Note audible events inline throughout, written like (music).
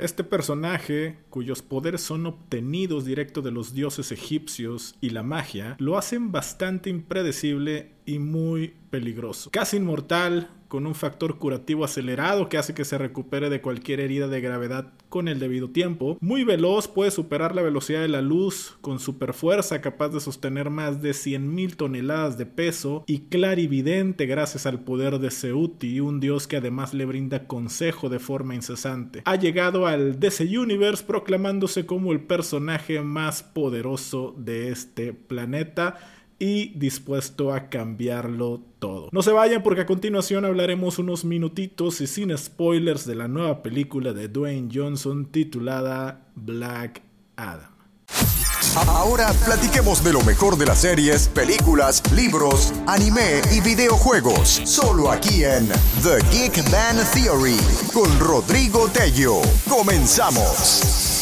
Este personaje, cuyos poderes son obtenidos directo de los dioses egipcios y la magia, lo hacen bastante impredecible y muy peligroso. Casi inmortal, con un factor curativo acelerado que hace que se recupere de cualquier herida de gravedad con el debido tiempo. Muy veloz, puede superar la velocidad de la luz con super fuerza, capaz de sostener más de 100.000 toneladas de peso y clarividente gracias al poder de Seuti, un dios que además le brinda consejo de forma incesante. Ha llegado al DC Universe proclamándose como el personaje más poderoso de este planeta y dispuesto a cambiarlo todo. No se vayan porque a continuación hablaremos unos minutitos y sin spoilers de la nueva película de Dwayne Johnson titulada Black Adam. Ahora platiquemos de lo mejor de las series, películas, libros, anime y videojuegos. Solo aquí en The Geek Man Theory con Rodrigo Tello. Comenzamos.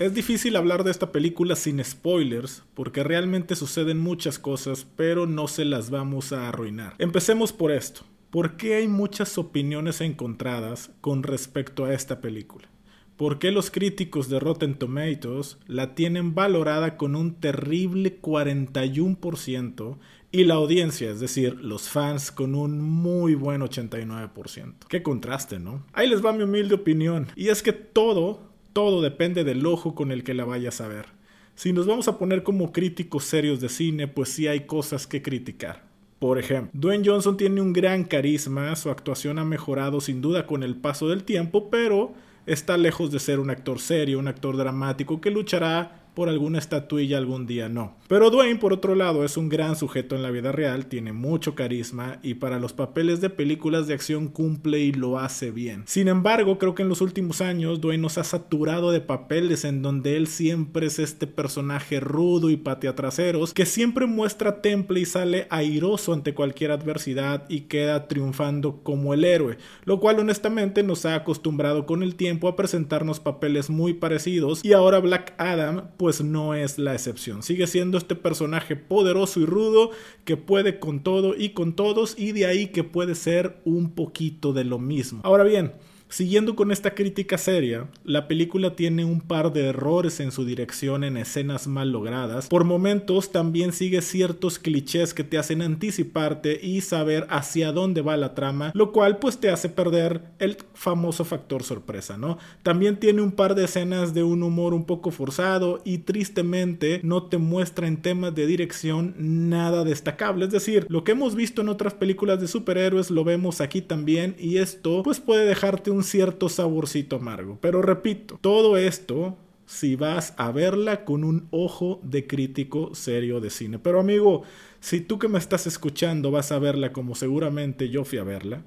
Es difícil hablar de esta película sin spoilers, porque realmente suceden muchas cosas, pero no se las vamos a arruinar. Empecemos por esto. ¿Por qué hay muchas opiniones encontradas con respecto a esta película? ¿Por qué los críticos de Rotten Tomatoes la tienen valorada con un terrible 41% y la audiencia, es decir, los fans, con un muy buen 89%? Qué contraste, ¿no? Ahí les va mi humilde opinión. Y es que todo todo depende del ojo con el que la vayas a ver. Si nos vamos a poner como críticos serios de cine, pues sí hay cosas que criticar. Por ejemplo, Dwayne Johnson tiene un gran carisma, su actuación ha mejorado sin duda con el paso del tiempo, pero está lejos de ser un actor serio, un actor dramático que luchará por alguna estatuilla algún día no. Pero Dwayne, por otro lado, es un gran sujeto en la vida real, tiene mucho carisma y para los papeles de películas de acción cumple y lo hace bien. Sin embargo, creo que en los últimos años Dwayne nos ha saturado de papeles en donde él siempre es este personaje rudo y patea traseros que siempre muestra temple y sale airoso ante cualquier adversidad y queda triunfando como el héroe, lo cual honestamente nos ha acostumbrado con el tiempo a presentarnos papeles muy parecidos y ahora Black Adam pues no es la excepción. Sigue siendo este personaje poderoso y rudo que puede con todo y con todos y de ahí que puede ser un poquito de lo mismo. Ahora bien, Siguiendo con esta crítica seria, la película tiene un par de errores en su dirección en escenas mal logradas. Por momentos también sigue ciertos clichés que te hacen anticiparte y saber hacia dónde va la trama, lo cual pues te hace perder el famoso factor sorpresa, ¿no? También tiene un par de escenas de un humor un poco forzado y tristemente no te muestra en temas de dirección nada destacable. Es decir, lo que hemos visto en otras películas de superhéroes lo vemos aquí también y esto pues puede dejarte un cierto saborcito amargo. Pero repito, todo esto si vas a verla con un ojo de crítico serio de cine. Pero amigo, si tú que me estás escuchando vas a verla como seguramente yo fui a verla,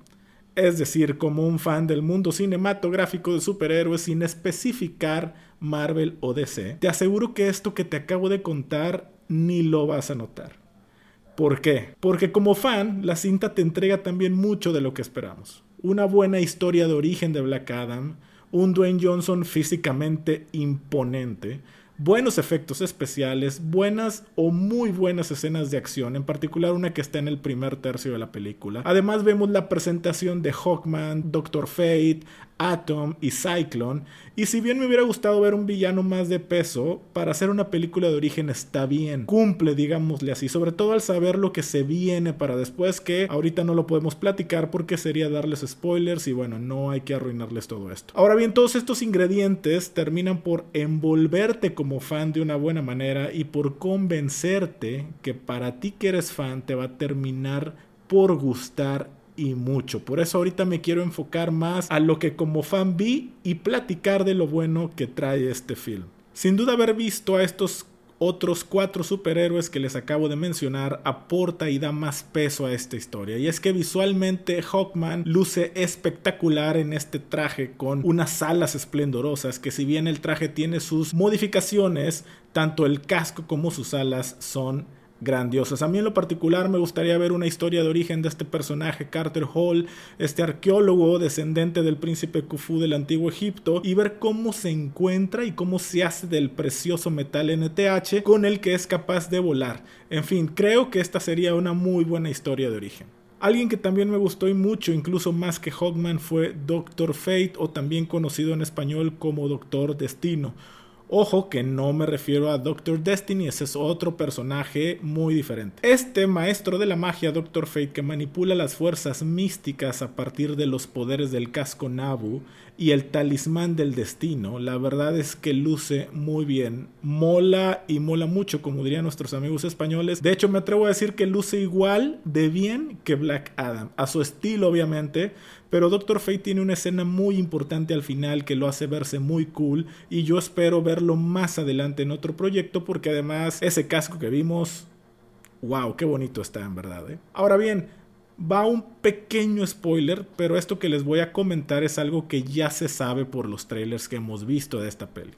es decir, como un fan del mundo cinematográfico de superhéroes sin especificar Marvel o DC, te aseguro que esto que te acabo de contar ni lo vas a notar. ¿Por qué? Porque como fan, la cinta te entrega también mucho de lo que esperamos una buena historia de origen de Black Adam, un Dwayne Johnson físicamente imponente, buenos efectos especiales, buenas o muy buenas escenas de acción, en particular una que está en el primer tercio de la película. Además vemos la presentación de Hawkman, Doctor Fate, Atom y Cyclone. Y si bien me hubiera gustado ver un villano más de peso, para hacer una película de origen está bien. Cumple, digámosle así. Sobre todo al saber lo que se viene para después, que ahorita no lo podemos platicar porque sería darles spoilers y bueno, no hay que arruinarles todo esto. Ahora bien, todos estos ingredientes terminan por envolverte como fan de una buena manera y por convencerte que para ti que eres fan te va a terminar por gustar y mucho. Por eso ahorita me quiero enfocar más a lo que como fan vi y platicar de lo bueno que trae este film. Sin duda haber visto a estos otros cuatro superhéroes que les acabo de mencionar aporta y da más peso a esta historia. Y es que visualmente Hawkman luce espectacular en este traje con unas alas esplendorosas que si bien el traje tiene sus modificaciones, tanto el casco como sus alas son grandiosas. A mí en lo particular me gustaría ver una historia de origen de este personaje, Carter Hall, este arqueólogo descendente del príncipe Khufu del antiguo Egipto, y ver cómo se encuentra y cómo se hace del precioso metal NTH con el que es capaz de volar. En fin, creo que esta sería una muy buena historia de origen. Alguien que también me gustó y mucho, incluso más que Hawkman, fue Doctor Fate o también conocido en español como Doctor Destino. Ojo que no me refiero a Doctor Destiny, ese es otro personaje muy diferente. Este maestro de la magia, Doctor Fate, que manipula las fuerzas místicas a partir de los poderes del casco Nabu y el talismán del destino, la verdad es que luce muy bien, mola y mola mucho, como dirían nuestros amigos españoles. De hecho, me atrevo a decir que luce igual de bien que Black Adam, a su estilo obviamente, pero Doctor Fate tiene una escena muy importante al final que lo hace verse muy cool y yo espero verlo más adelante en otro proyecto porque además ese casco que vimos, wow, qué bonito está en verdad. ¿eh? Ahora bien, va un pequeño spoiler, pero esto que les voy a comentar es algo que ya se sabe por los trailers que hemos visto de esta peli.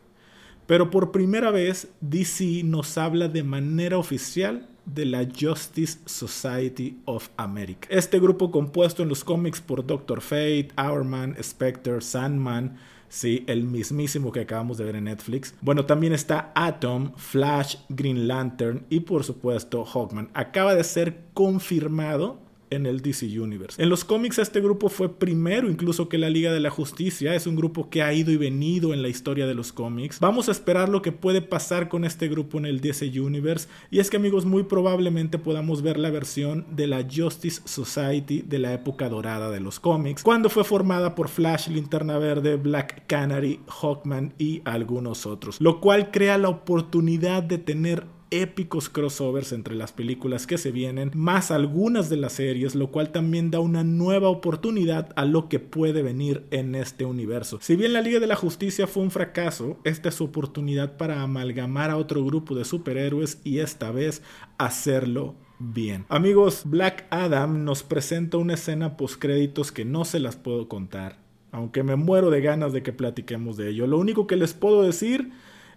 Pero por primera vez DC nos habla de manera oficial de la Justice Society of America. Este grupo compuesto en los cómics por Doctor Fate, Hourman, Spectre, Sandman, sí, el mismísimo que acabamos de ver en Netflix. Bueno, también está Atom, Flash, Green Lantern y por supuesto Hawkman. Acaba de ser confirmado en el DC Universe. En los cómics este grupo fue primero incluso que la Liga de la Justicia, es un grupo que ha ido y venido en la historia de los cómics. Vamos a esperar lo que puede pasar con este grupo en el DC Universe y es que amigos muy probablemente podamos ver la versión de la Justice Society de la época dorada de los cómics, cuando fue formada por Flash, Linterna Verde, Black Canary, Hawkman y algunos otros, lo cual crea la oportunidad de tener épicos crossovers entre las películas que se vienen, más algunas de las series, lo cual también da una nueva oportunidad a lo que puede venir en este universo. Si bien la Liga de la Justicia fue un fracaso, esta es su oportunidad para amalgamar a otro grupo de superhéroes y esta vez hacerlo bien. Amigos, Black Adam nos presenta una escena post créditos que no se las puedo contar, aunque me muero de ganas de que platiquemos de ello. Lo único que les puedo decir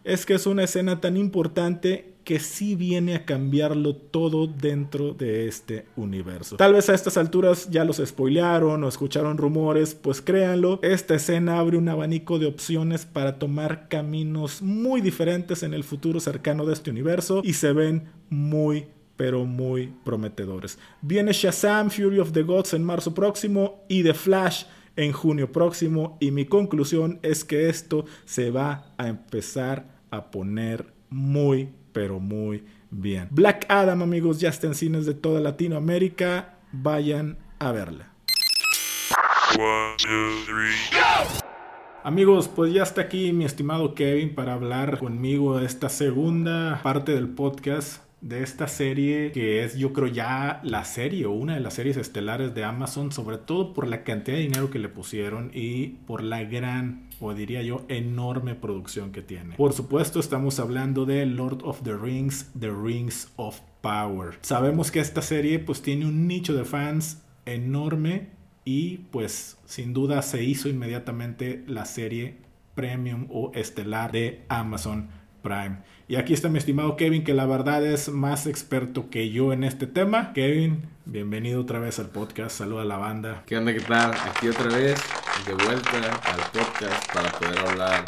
es que es una escena tan importante que sí viene a cambiarlo todo dentro de este universo. Tal vez a estas alturas ya los spoilearon o escucharon rumores, pues créanlo, esta escena abre un abanico de opciones para tomar caminos muy diferentes en el futuro cercano de este universo y se ven muy pero muy prometedores. Viene Shazam Fury of the Gods en marzo próximo y The Flash en junio próximo y mi conclusión es que esto se va a empezar a poner muy pero muy bien. Black Adam, amigos, ya está en cines de toda Latinoamérica. Vayan a verla. Amigos, pues ya está aquí mi estimado Kevin para hablar conmigo de esta segunda parte del podcast de esta serie que es yo creo ya la serie o una de las series estelares de Amazon, sobre todo por la cantidad de dinero que le pusieron y por la gran o diría yo enorme producción que tiene. Por supuesto estamos hablando de Lord of the Rings, The Rings of Power. Sabemos que esta serie pues tiene un nicho de fans enorme y pues sin duda se hizo inmediatamente la serie premium o estelar de Amazon Prime. Y aquí está mi estimado Kevin, que la verdad es más experto que yo en este tema. Kevin, bienvenido otra vez al podcast. Saluda a la banda. ¿Qué onda? ¿Qué tal? Aquí otra vez, de vuelta al podcast para poder hablar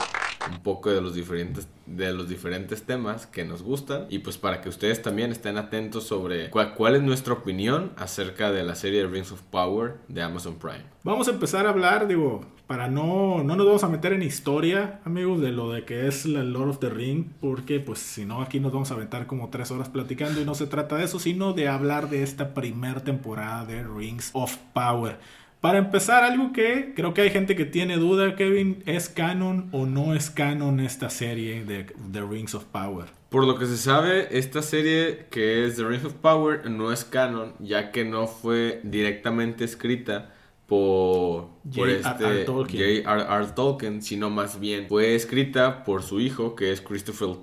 un poco de los diferentes de los diferentes temas que nos gustan y pues para que ustedes también estén atentos sobre cuál, cuál es nuestra opinión acerca de la serie Rings of Power de Amazon Prime. Vamos a empezar a hablar, digo, para no, no nos vamos a meter en historia, amigos, de lo de que es la Lord of the Ring, porque pues si no aquí nos vamos a aventar como tres horas platicando y no se trata de eso, sino de hablar de esta primera temporada de Rings of Power. Para empezar, algo que creo que hay gente que tiene duda, Kevin, ¿es canon o no es canon esta serie de The Rings of Power? Por lo que se sabe, esta serie que es The Rings of Power no es canon, ya que no fue directamente escrita por, por este J.R.R. Tolkien, sino más bien fue escrita por su hijo, que es Christopher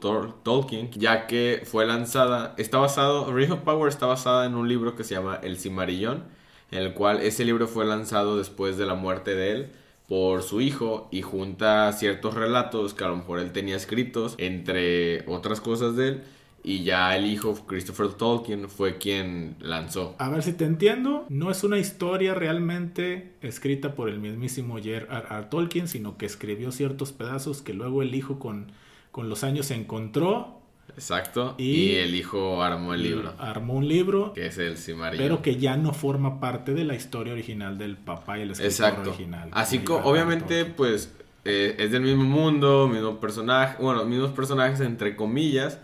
Tolkien, ya que fue lanzada, está basado, Ring of Power está basada en un libro que se llama El Cimarillón, en el cual ese libro fue lanzado después de la muerte de él por su hijo y junta ciertos relatos que a lo mejor él tenía escritos, entre otras cosas de él, y ya el hijo, Christopher Tolkien, fue quien lanzó. A ver si te entiendo, no es una historia realmente escrita por el mismísimo J.R.R. Tolkien, sino que escribió ciertos pedazos que luego el hijo con, con los años encontró Exacto. Y, el hijo armó el libro. Armó un libro. Que es el Simarillion. Pero que ya no forma parte de la historia original del papá y el escritor Exacto. original. Así que obviamente pues eh, es del mismo mundo, mismo personaje, bueno, mismos personajes entre comillas.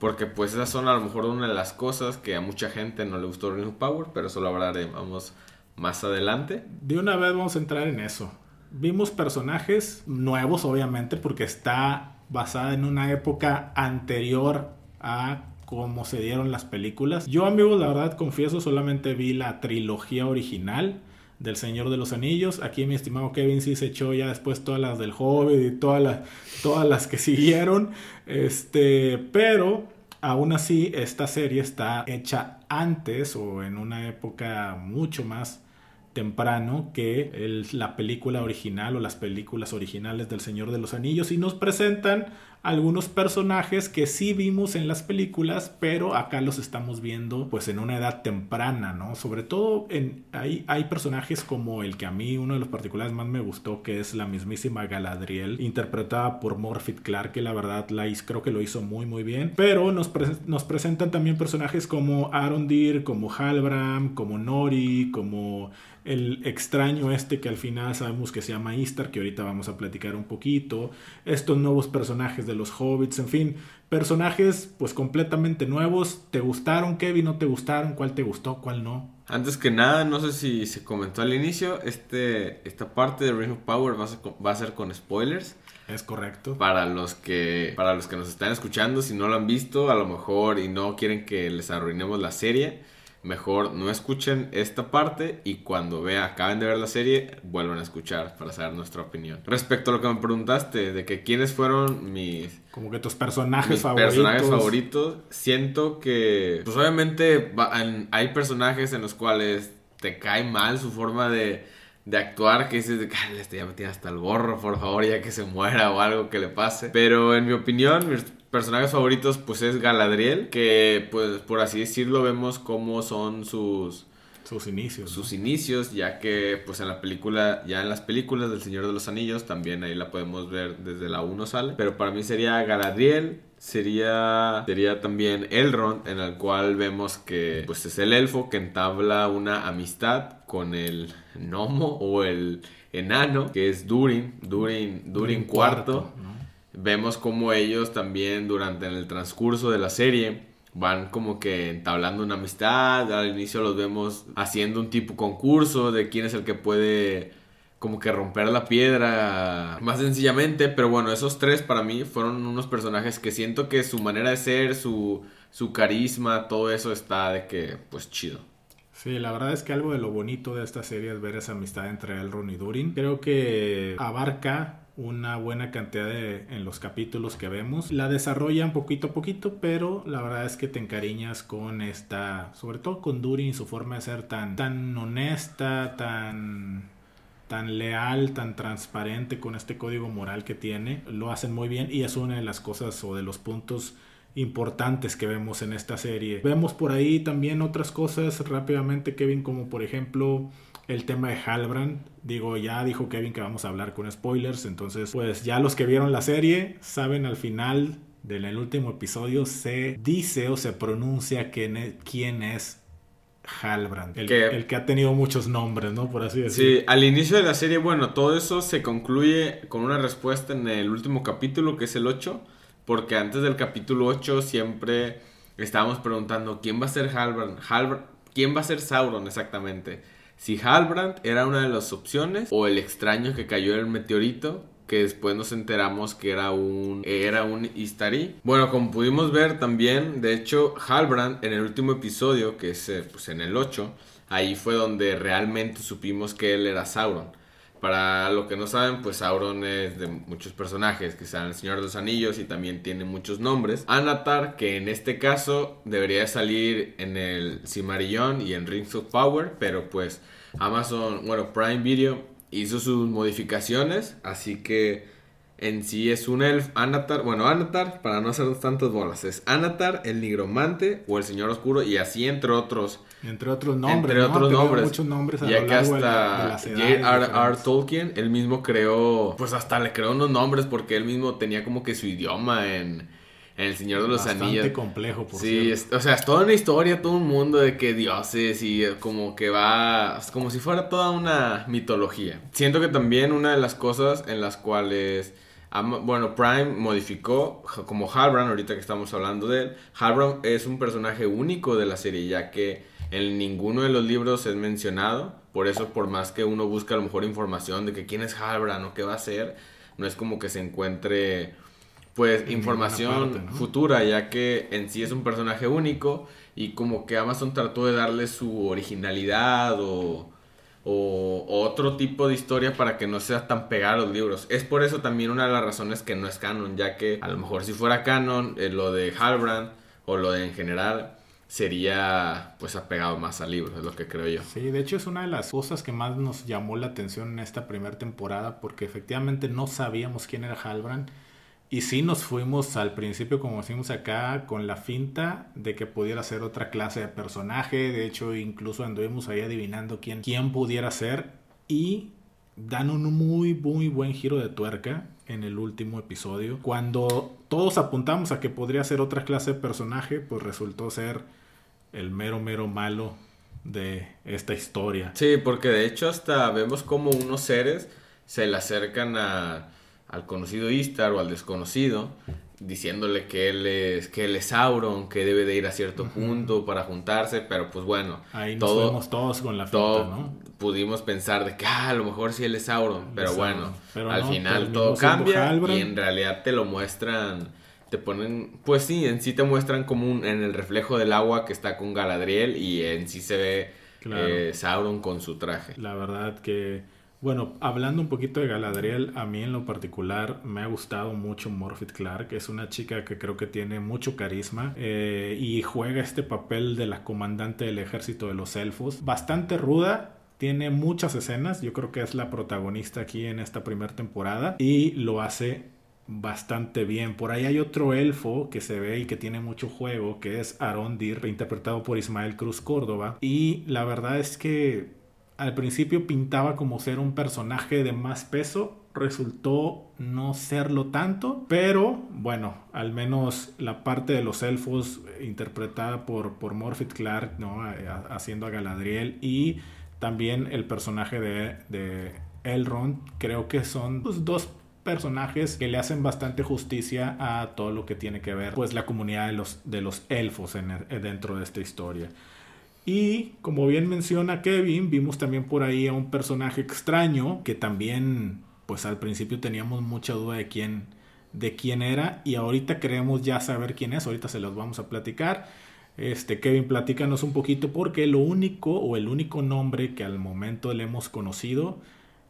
Porque pues esas son a lo mejor una de las cosas que a mucha gente no le gustó Ring Power, pero eso lo hablaremos más adelante. De una vez vamos a entrar en eso. Vimos personajes nuevos, obviamente, porque está basada en una época anterior a cómo se dieron las películas. Yo, amigos, la verdad, confieso, solamente vi la trilogía original del Señor de los Anillos. Aquí mi estimado Kevin sí se echó ya después todas las del Hobbit y todas las, todas las que (laughs) siguieron. Este, pero aún así esta serie está hecha antes o en una época mucho más temprano que la película original o las películas originales del Señor de los Anillos y nos presentan algunos personajes que sí vimos en las películas, pero acá los estamos viendo pues en una edad temprana, ¿no? Sobre todo en, hay, hay personajes como el que a mí uno de los particulares más me gustó, que es la mismísima Galadriel, interpretada por Morphy Clark, que la verdad la creo que lo hizo muy muy bien, pero nos, nos presentan también personajes como Arondir, como Halbram, como Nori, como el extraño este que al final sabemos que se llama Istar, que ahorita vamos a platicar un poquito, estos nuevos personajes de los hobbits, en fin, personajes pues completamente nuevos. ¿Te gustaron, Kevin? ¿No te gustaron? ¿Cuál te gustó? ¿Cuál no? Antes que nada, no sé si se comentó al inicio, este, esta parte de Ring of Power va a, ser, va a ser con spoilers. Es correcto. Para los que para los que nos están escuchando, si no lo han visto, a lo mejor y no quieren que les arruinemos la serie, mejor no escuchen esta parte y cuando vea, acaben de ver la serie, vuelvan a escuchar para saber nuestra opinión. Respecto a lo que me preguntaste, de que quiénes fueron mis... Como que tus personajes favoritos. personajes favoritos, siento que, pues obviamente hay personajes en los cuales te cae mal su forma de, de actuar, que dices, este ya me tiene hasta el gorro, por favor, ya que se muera o algo que le pase. Pero en mi opinión, personajes favoritos pues es Galadriel, que pues por así decirlo vemos cómo son sus sus inicios. Sus inicios, ya que pues en la película, ya en las películas del Señor de los Anillos, también ahí la podemos ver desde la 1 sale. Pero para mí sería Galadriel, sería, sería también Elrond, en el cual vemos que pues es el elfo que entabla una amistad con el gnomo o el enano, que es Durin, Durin, Durin, cuarto vemos como ellos también durante el transcurso de la serie van como que entablando una amistad. Al inicio los vemos haciendo un tipo concurso de quién es el que puede como que romper la piedra más sencillamente. Pero bueno, esos tres para mí fueron unos personajes que siento que su manera de ser, su, su carisma, todo eso está de que pues chido. Sí, la verdad es que algo de lo bonito de esta serie es ver esa amistad entre Elrond y Durin. Creo que abarca una buena cantidad de, en los capítulos que vemos. La desarrollan poquito a poquito, pero la verdad es que te encariñas con esta, sobre todo con Durin y su forma de ser tan, tan honesta, tan tan leal, tan transparente con este código moral que tiene, lo hacen muy bien y es una de las cosas o de los puntos importantes que vemos en esta serie. Vemos por ahí también otras cosas rápidamente, Kevin, como por ejemplo el tema de Halbrand. Digo, ya dijo Kevin que vamos a hablar con spoilers, entonces pues ya los que vieron la serie saben al final del último episodio se dice o se pronuncia quién es, quién es Halbrand, el que, el que ha tenido muchos nombres, ¿no? Por así decirlo. Sí, al inicio de la serie, bueno, todo eso se concluye con una respuesta en el último capítulo, que es el 8, porque antes del capítulo 8 siempre estábamos preguntando quién va a ser Halbrand, Halbrand quién va a ser Sauron exactamente si Halbrand era una de las opciones o el extraño que cayó en el meteorito que después nos enteramos que era un era un Istari. Bueno, como pudimos ver también, de hecho, Halbrand en el último episodio, que es eh, pues, en el 8, ahí fue donde realmente supimos que él era Sauron. Para lo que no saben, pues Sauron es de muchos personajes, que sean el Señor de los Anillos y también tiene muchos nombres. Anatar, que en este caso debería salir en el Cimarillón y en Rings of Power, pero pues Amazon, bueno, Prime Video hizo sus modificaciones, así que en sí es un elf Anatar, bueno, Anatar, para no hacer tantas bolas, es Anatar, el nigromante o el Señor Oscuro y así entre otros. Entre otros nombres. Entre otros nombres. Muchos nombres a ya que hasta J.R.R. Tolkien, él mismo creó, pues hasta le creó unos nombres porque él mismo tenía como que su idioma en, en El Señor de los Bastante Anillos. complejo, por Sí, o sea, es toda una historia, todo un mundo de que dioses y como que va, como si fuera toda una mitología. Siento que también una de las cosas en las cuales, bueno, Prime modificó, como Halbrand, ahorita que estamos hablando de él, Halbrand es un personaje único de la serie, ya que en ninguno de los libros es mencionado. Por eso, por más que uno busque a lo mejor información de que quién es Halbrand o qué va a hacer, no es como que se encuentre pues información futura, ya que en sí es un personaje único y como que Amazon trató de darle su originalidad o, otro tipo de historia para que no sea tan pegada a los libros. Es por eso también una de las razones que no es canon, ya que a lo mejor si fuera canon, eh, lo de Halbrand o lo de en general sería pues apegado más al libro, es lo que creo yo. Sí, de hecho es una de las cosas que más nos llamó la atención en esta primera temporada porque efectivamente no sabíamos quién era Halbrand y sí nos fuimos al principio, como decimos acá, con la finta de que pudiera ser otra clase de personaje. De hecho, incluso anduvimos ahí adivinando quién, quién pudiera ser. Y dan un muy, muy buen giro de tuerca en el último episodio. Cuando todos apuntamos a que podría ser otra clase de personaje, pues resultó ser el mero, mero malo de esta historia. Sí, porque de hecho hasta vemos como unos seres se le acercan a al conocido Istar o al desconocido, diciéndole que él es que él es Sauron, que debe de ir a cierto punto para juntarse, pero pues bueno, ahí nos todo, todos con la finta, ¿no? Pudimos pensar de que ah, a lo mejor sí él es Sauron, pero bueno, al final todo cambia y en realidad te lo muestran te ponen, pues sí, en sí te muestran como un, en el reflejo del agua que está con Galadriel y en sí se ve eh, Sauron con su traje. La verdad que bueno, hablando un poquito de Galadriel, a mí en lo particular me ha gustado mucho Morphy Clark. Es una chica que creo que tiene mucho carisma eh, y juega este papel de la comandante del ejército de los elfos. Bastante ruda, tiene muchas escenas, yo creo que es la protagonista aquí en esta primera temporada y lo hace bastante bien. Por ahí hay otro elfo que se ve y que tiene mucho juego, que es Arondir, interpretado por Ismael Cruz Córdoba. Y la verdad es que al principio pintaba como ser un personaje de más peso, resultó no serlo tanto, pero bueno, al menos la parte de los elfos interpretada por, por Morphet Clark, ¿no? haciendo a Galadriel y también el personaje de, Elrond, creo que son los dos personajes que le hacen bastante justicia a todo lo que tiene que ver pues la comunidad de los, de los elfos en, dentro de esta historia. Y como bien menciona Kevin, vimos también por ahí a un personaje extraño que también, pues al principio teníamos mucha duda de quién, de quién era y ahorita queremos ya saber quién es, ahorita se los vamos a platicar. Este, Kevin, platícanos un poquito porque lo único o el único nombre que al momento le hemos conocido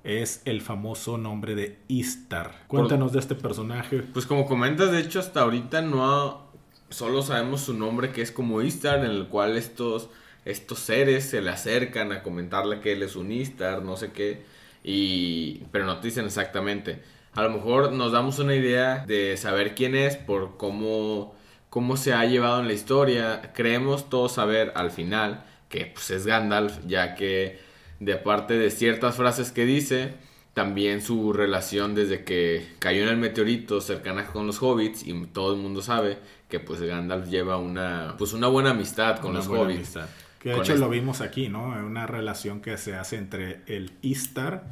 es el famoso nombre de Istar. Cuéntanos de este personaje. Pues como comentas, de hecho hasta ahorita no solo sabemos su nombre que es como Istar, en el cual estos estos seres se le acercan a comentarle que él es un Istar, no sé qué, y, pero no te dicen exactamente. A lo mejor nos damos una idea de saber quién es por cómo, cómo se ha llevado en la historia. Creemos todos saber al final que pues, es Gandalf, ya que de parte de ciertas frases que dice, también su relación desde que cayó en el meteorito cercana con los hobbits y todo el mundo sabe que pues Gandalf lleva una pues una buena amistad con los hobbits. Que de hecho lo vimos aquí, ¿no? Una relación que se hace entre el Istar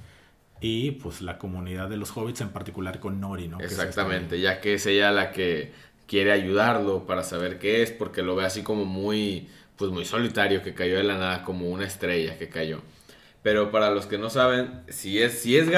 y pues la comunidad de los hobbits, en particular con Nori, ¿no? Exactamente, ya que es ella la que quiere ayudarlo para saber qué es, porque lo ve así como muy, pues muy solitario, que cayó de la nada, como una estrella que cayó. Pero para los que no saben, si es, si es,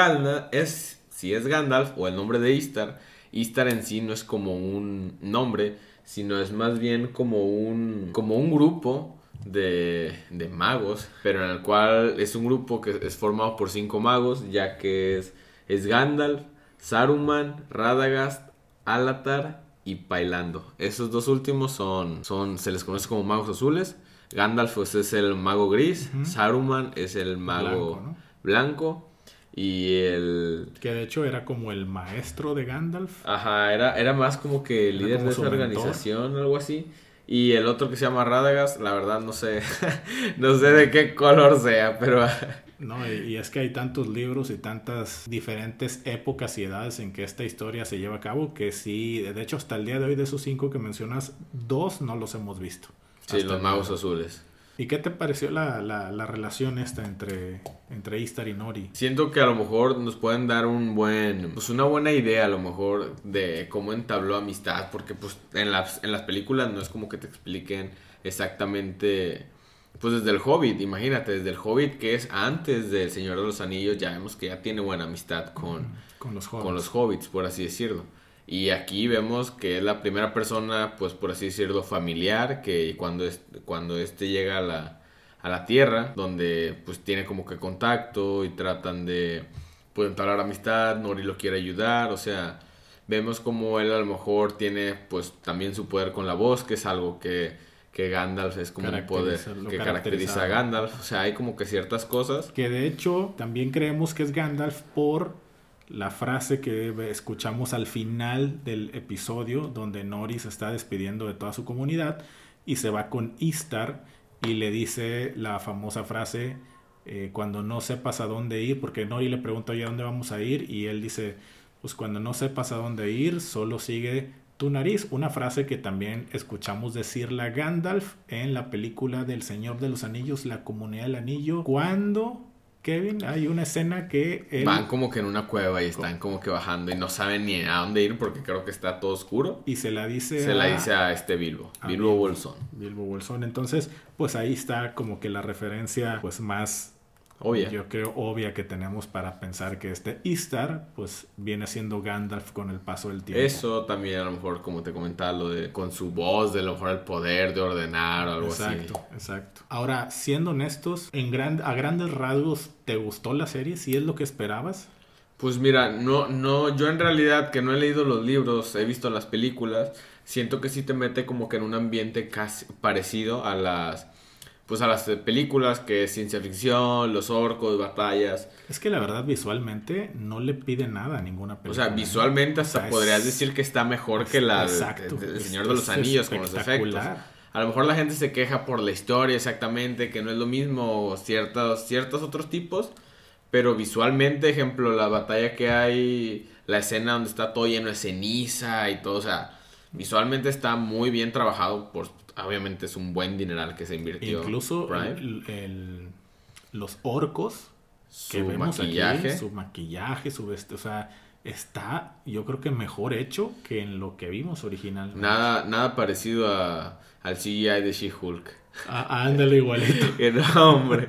es, si es Gandalf o el nombre de Istar, Istar en sí no es como un nombre, sino es más bien como un, como un grupo de, de, magos, pero en el cual es un grupo que es formado por cinco magos, ya que es, es Gandalf, Saruman, Radagast, Alatar y Pailando. Esos dos últimos son, son, se les conoce como magos azules. Gandalf pues, es el mago gris, Saruman es el mago blanco, y el... Que de hecho era como el maestro de Gandalf. Ajá, era, era más como que el líder de esa organización, algo así. Y el otro que se llama Radagast, la verdad no sé, (laughs) no sé de qué color sea, pero (laughs) No, y, es que hay tantos libros y tantas diferentes épocas y edades en que esta historia se lleva a cabo que sí, de hecho hasta el día de hoy de esos cinco que mencionas, dos no los hemos visto. Sí, los magos azules. ¿Y qué te pareció la, la, relación esta entre, entre Istar y Nori? Siento que a lo mejor nos pueden dar un buen, pues una buena idea a lo mejor de cómo entabló amistad, porque pues en las, en las películas no es como que te expliquen exactamente, pues desde el Hobbit, imagínate, desde el Hobbit que es antes del Señor de los Anillos, ya vemos que ya tiene buena amistad con, con, los, con los hobbits, por así decirlo. Y aquí vemos que es la primera persona, pues por así decirlo, familiar, que cuando, es, cuando este llega a la, a la Tierra, donde pues tiene como que contacto y tratan de pues entablar amistad, Nori lo quiere ayudar, o sea, vemos como él a lo mejor tiene pues también su poder con la voz, que es algo que, que Gandalf es como un poder que caracteriza a Gandalf, o sea, hay como que ciertas cosas. Que de hecho también creemos que es Gandalf por la frase que escuchamos al final del episodio donde Nori se está despidiendo de toda su comunidad y se va con Istar y le dice la famosa frase eh, cuando no sepas a dónde ir, porque Nori le pregunta oye, ¿a dónde vamos a ir? Y él dice, pues cuando no sepas a dónde ir, solo sigue tu nariz. Una frase que también escuchamos decirla Gandalf en la película del Señor de los Anillos, la comunidad del anillo, cuando Kevin, hay una escena que... Van como que en una cueva y están como que bajando y no saben ni a dónde ir porque creo que está todo oscuro. Y se la dice Se la dice a este Bilbo, Bilbo Bolsón. Bilbo Bolsón. Entonces, pues ahí está como que la referencia pues más Obvia. Yo creo obvia que tenemos para pensar que este Istar, pues viene siendo Gandalf con el paso del tiempo. Eso también a lo mejor, como te comentaba, lo de con su voz, de a lo mejor el poder de ordenar o algo así. Exacto, exacto. Ahora, siendo honestos, en gran, a grandes rasgos, ¿te gustó la serie? ¿Si es lo que esperabas? Pues mira, no, no, yo en realidad que no he leído los libros, he visto las películas, siento que sí te mete como que en un ambiente casi parecido a las pues a las películas que es ciencia ficción, los orcos, batallas. Es que la verdad visualmente no le pide nada a ninguna película. O sea, visualmente hasta podrías decir que está mejor que la del Señor de los Anillos con los efectos. A lo mejor la gente se queja por la historia exactamente, que no es lo mismo ciertos, ciertos otros tipos, pero visualmente, ejemplo, la batalla que hay, la escena donde está todo lleno de ceniza y todo, o sea, visualmente está muy bien trabajado por obviamente es un buen dineral que se invirtió. Incluso los orcos su que vemos maquillaje. su maquillaje, su vestido, o sea, está yo creo que mejor hecho que en lo que vimos originalmente. Nada, nada parecido a, al CGI de She-Hulk. Ah, ándale igualito. (laughs) no, hombre.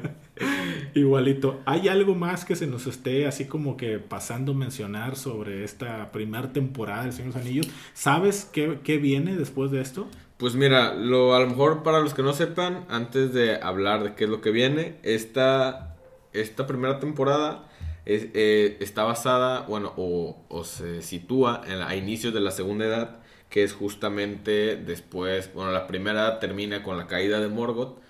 Igualito. ¿Hay algo más que se nos esté así como que pasando a mencionar sobre esta primera temporada de Señor de los Anillos? ¿Sabes qué, qué viene después de esto? Pues mira, lo, a lo mejor para los que no sepan, antes de hablar de qué es lo que viene, esta, esta primera temporada eh, está basada, bueno, o, se sitúa en a inicios de la segunda edad, que es justamente después, bueno, la primera termina con la caída de Morgoth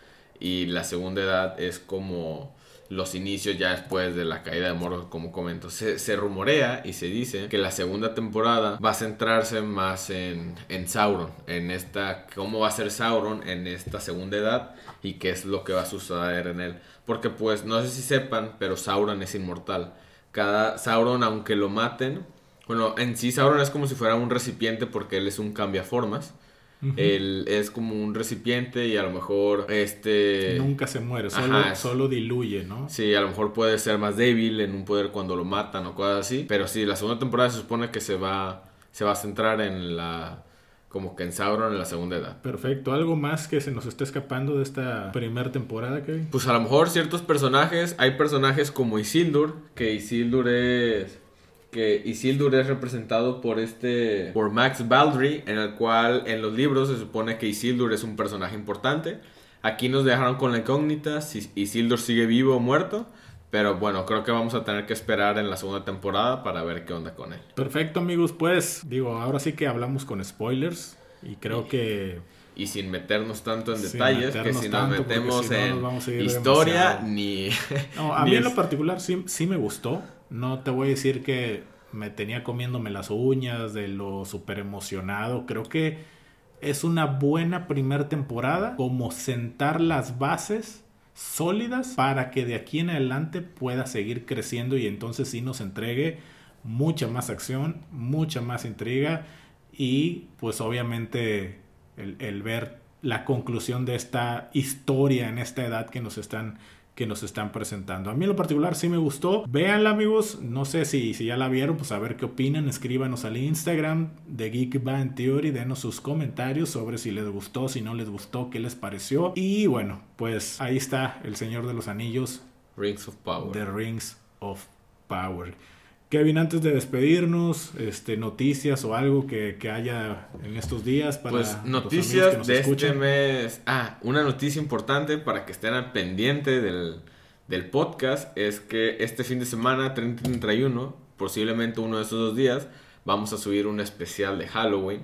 y la segunda edad es como los inicios ya después de la caída de Morgoth, como comento. Se, rumorea y se dice que la segunda temporada va a centrarse más en, en Sauron, en esta, cómo va a ser Sauron en esta segunda edad y qué es lo que va a suceder en él. Porque pues, no sé si sepan, pero Sauron es inmortal. Cada Sauron, aunque lo maten, bueno, en sí Sauron es como si fuera un recipiente porque él es un cambiaformas. Él es como un recipiente y a lo mejor este... Nunca se muere, solo, solo diluye, ¿no? Sí, a lo mejor puede ser más débil en un poder cuando lo matan o cosas así. Pero sí, la segunda temporada se supone que se va, se va a centrar en la... Como que en Sauron en la segunda edad. Perfecto. ¿Algo más que se nos esté escapando de esta primera temporada, Kevin? Pues a lo mejor ciertos personajes. Hay personajes como Isildur, que Isildur es que Isildur es representado por este por Max Baldry, en el cual en los libros se supone que Isildur es un personaje importante. Aquí nos dejaron con la incógnita si Isildur sigue vivo o muerto. Pero bueno, creo que vamos a tener que esperar en la segunda temporada para ver qué onda con él. Perfecto, amigos. Pues digo, ahora sí que hablamos con spoilers. Y creo que y sin meternos tanto en detalles, que si nos metemos en historia, ni... a mí en lo particular sí, sí me gustó. No te voy a decir que me tenía comiéndome las uñas de lo súper emocionado. Creo que es una buena primera temporada como sentar las bases sólidas para que de aquí en adelante pueda seguir creciendo y entonces sí nos entregue mucha más acción, mucha más intriga y pues obviamente el, ver la conclusión de esta historia en esta edad que nos están que nos están presentando. A mí en lo particular sí me gustó. Véanla amigos, no sé si, si ya la vieron, pues a ver qué opinan, escríbanos al Instagram de Geek Band Theory, denos sus comentarios sobre si les gustó, si no les gustó, qué les pareció. Y bueno, pues ahí está El Señor de los Anillos. Rings of Power. The Rings of Power. Kevin, antes de despedirnos, este, noticias o algo que, haya en estos días para pues noticias de este mes. Ah, una noticia importante para que estén al pendiente del, del podcast es que este fin de semana, 30 y 31, posiblemente uno de esos dos días, vamos a subir un especial de Halloween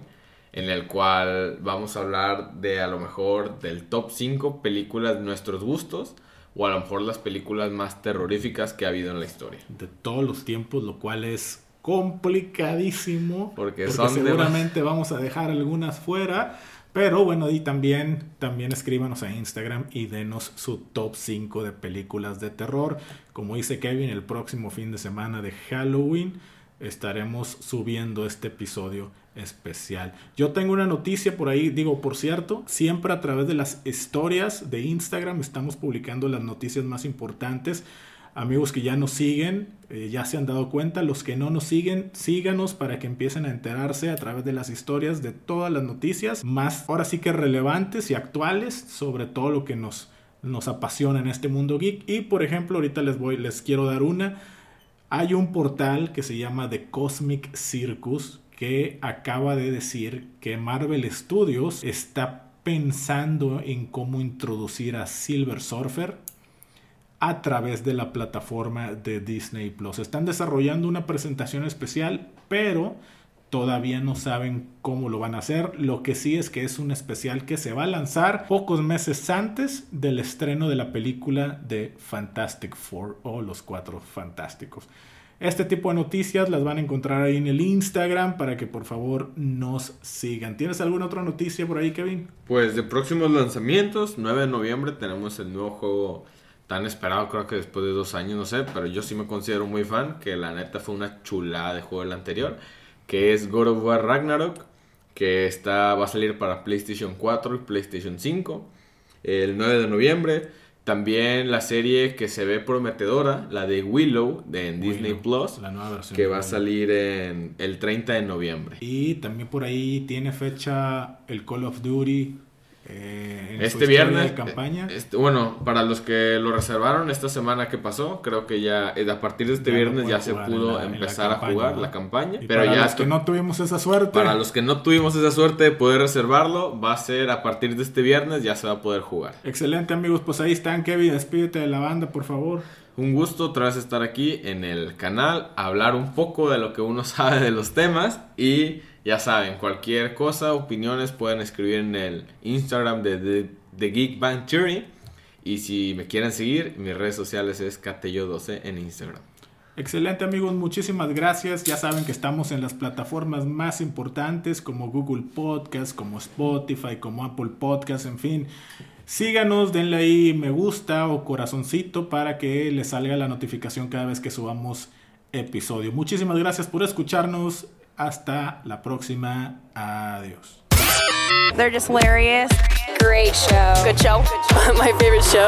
en el cual vamos a hablar de a lo mejor del top 5 películas de nuestros gustos o a lo mejor las películas más terroríficas que ha habido en la historia. De todos los tiempos, lo cual es complicadísimo. Porque, seguramente vamos a dejar algunas fuera. Pero bueno, y también, también escríbanos a Instagram y denos su top 5 de películas de terror. Como dice Kevin, el próximo fin de semana de Halloween estaremos subiendo este episodio especial. Yo tengo una noticia por ahí, digo, por cierto, siempre a través de las historias de Instagram estamos publicando las noticias más importantes. Amigos que ya nos siguen, eh, ya se han dado cuenta, los que no nos siguen, síganos para que empiecen a enterarse a través de las historias de todas las noticias más, ahora sí que relevantes y actuales sobre todo lo que nos, nos apasiona en este mundo geek. Y por ejemplo, ahorita les voy, les quiero dar una. Hay un portal que se llama The Cosmic Circus que acaba de decir que Marvel Studios está pensando en cómo introducir a Silver Surfer a través de la plataforma de Disney Plus. Están desarrollando una presentación especial, pero todavía no saben cómo lo van a hacer. Lo que sí es que es un especial que se va a lanzar pocos meses antes del estreno de la película de Fantastic Four o Los Cuatro Fantásticos. Este tipo de noticias las van a encontrar ahí en el Instagram para que por favor nos sigan. ¿Tienes alguna otra noticia por ahí, Kevin? Pues de próximos lanzamientos, 9 de noviembre tenemos el nuevo juego tan esperado, creo que después de dos años, no sé, pero yo sí me considero muy fan, que la neta fue una chulada de juego el anterior, que es God of War Ragnarok, que está, va a salir para PlayStation 4 y PlayStation 5 el 9 de noviembre. También la serie que se ve prometedora, la de Willow de Disney Plus, la nueva versión que va a salir en el 30 de noviembre. Y también por ahí tiene fecha el Call of Duty eh, este viernes, campaña. Este, bueno, para los que lo reservaron esta semana que pasó, creo que ya eh, a partir de este viernes ya se pudo empezar a jugar la campaña. pero para ya los que no tuvimos esa suerte. Para los que no tuvimos esa suerte de poder reservarlo, va a ser a partir de este viernes ya se va a poder jugar. Excelente amigos, pues ahí están Kevin, despídete de la banda por favor. Un gusto otra vez estar aquí en el canal, hablar un poco de lo que uno (laughs) sabe de los temas y ya saben, cualquier cosa, opiniones pueden escribir en el Instagram de The, Geek Band Theory. Y si me quieren seguir, mis redes sociales es Catello12 en Instagram. Excelente amigos, muchísimas gracias. Ya saben que estamos en las plataformas más importantes como Google Podcast, como Spotify, como Apple Podcast, en fin. Síganos, denle ahí me gusta o corazoncito para que les salga la notificación cada vez que subamos episodio. Muchísimas gracias por escucharnos. Hasta la próxima. Adiós. They're just hilarious. Great show. Good show. (laughs) My favorite show.